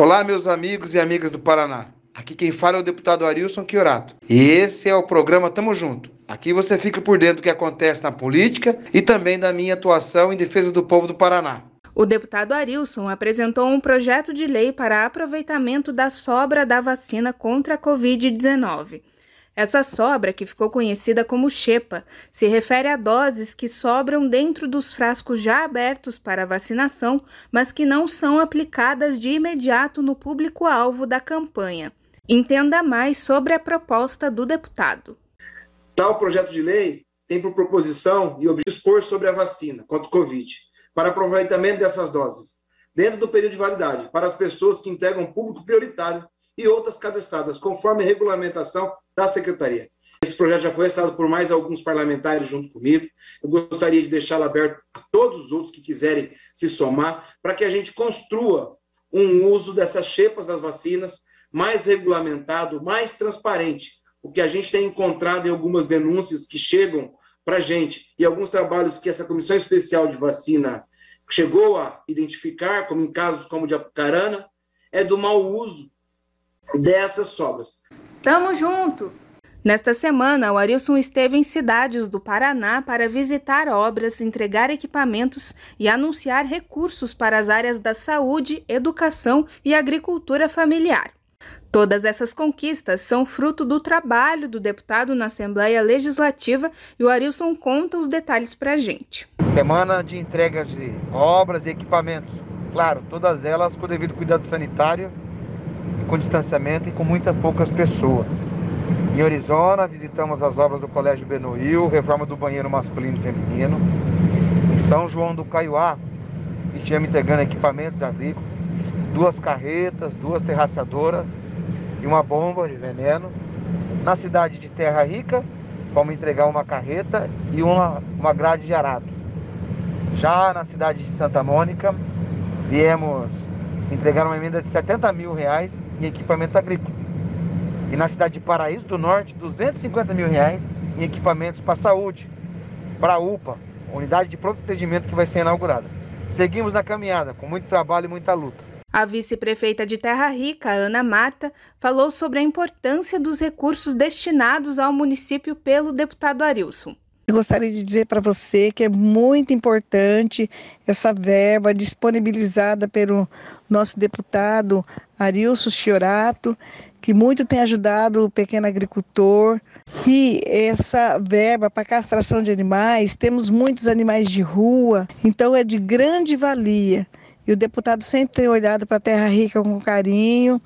Olá, meus amigos e amigas do Paraná. Aqui quem fala é o deputado Arilson Chiorato. E esse é o programa Tamo Junto. Aqui você fica por dentro do que acontece na política e também da minha atuação em defesa do povo do Paraná. O deputado Arilson apresentou um projeto de lei para aproveitamento da sobra da vacina contra a Covid-19. Essa sobra, que ficou conhecida como xepa, se refere a doses que sobram dentro dos frascos já abertos para vacinação, mas que não são aplicadas de imediato no público-alvo da campanha. Entenda mais sobre a proposta do deputado. Tal projeto de lei tem por proposição e expor sobre a vacina contra o Covid, para aproveitamento dessas doses, dentro do período de validade, para as pessoas que integram público prioritário e outras cadastradas, conforme regulamentação da Secretaria. Esse projeto já foi assinado por mais alguns parlamentares junto comigo. Eu gostaria de deixá-lo aberto a todos os outros que quiserem se somar, para que a gente construa um uso dessas chepas das vacinas mais regulamentado, mais transparente. O que a gente tem encontrado em algumas denúncias que chegam para a gente e alguns trabalhos que essa Comissão Especial de Vacina chegou a identificar, como em casos como o de Apucarana, é do mau uso dessas sobras. Tamo junto! Nesta semana, o Arilson esteve em cidades do Paraná para visitar obras, entregar equipamentos e anunciar recursos para as áreas da saúde, educação e agricultura familiar. Todas essas conquistas são fruto do trabalho do deputado na Assembleia Legislativa e o Arilson conta os detalhes para a gente. Semana de entregas de obras e equipamentos. Claro, todas elas com o devido cuidado sanitário com distanciamento e com muitas poucas pessoas. Em Arizona, visitamos as obras do Colégio Benoil, reforma do banheiro masculino e feminino. Em São João do Caiuá, estivemos entregando equipamentos agrícolas, duas carretas, duas terraçadoras e uma bomba de veneno. Na cidade de Terra Rica, fomos entregar uma carreta e uma, uma grade de arado. Já na cidade de Santa Mônica, viemos entregar uma emenda de 70 mil reais em equipamento agrícola. E na cidade de Paraíso do Norte, 250 mil reais em equipamentos para saúde, para a UPA, unidade de pronto atendimento que vai ser inaugurada. Seguimos na caminhada, com muito trabalho e muita luta. A vice-prefeita de Terra Rica, Ana Marta, falou sobre a importância dos recursos destinados ao município pelo deputado Arilson. Eu gostaria de dizer para você que é muito importante essa verba disponibilizada pelo nosso deputado Arilson Chiorato, que muito tem ajudado o pequeno agricultor. E essa verba para castração de animais, temos muitos animais de rua, então é de grande valia. E o deputado sempre tem olhado para a Terra Rica com carinho,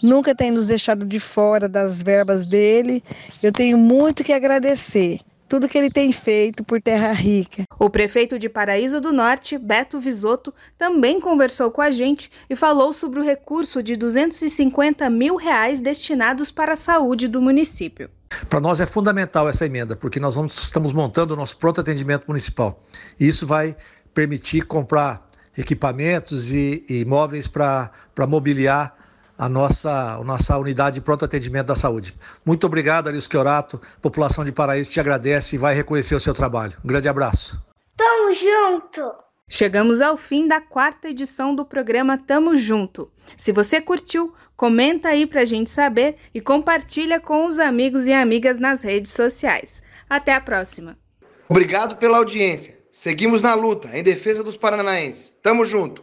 nunca tem nos deixado de fora das verbas dele. Eu tenho muito que agradecer tudo que ele tem feito por Terra Rica. O prefeito de Paraíso do Norte, Beto Visotto, também conversou com a gente e falou sobre o recurso de 250 mil reais destinados para a saúde do município. Para nós é fundamental essa emenda, porque nós vamos, estamos montando o nosso pronto atendimento municipal. E isso vai permitir comprar equipamentos e, e imóveis para mobiliar a nossa, a nossa unidade de pronto atendimento da saúde. Muito obrigado, Aris Chiorato. A população de Paraíso te agradece e vai reconhecer o seu trabalho. Um grande abraço. Tamo junto! Chegamos ao fim da quarta edição do programa Tamo Junto. Se você curtiu, comenta aí pra gente saber e compartilha com os amigos e amigas nas redes sociais. Até a próxima. Obrigado pela audiência. Seguimos na luta em defesa dos paranaenses. Tamo junto.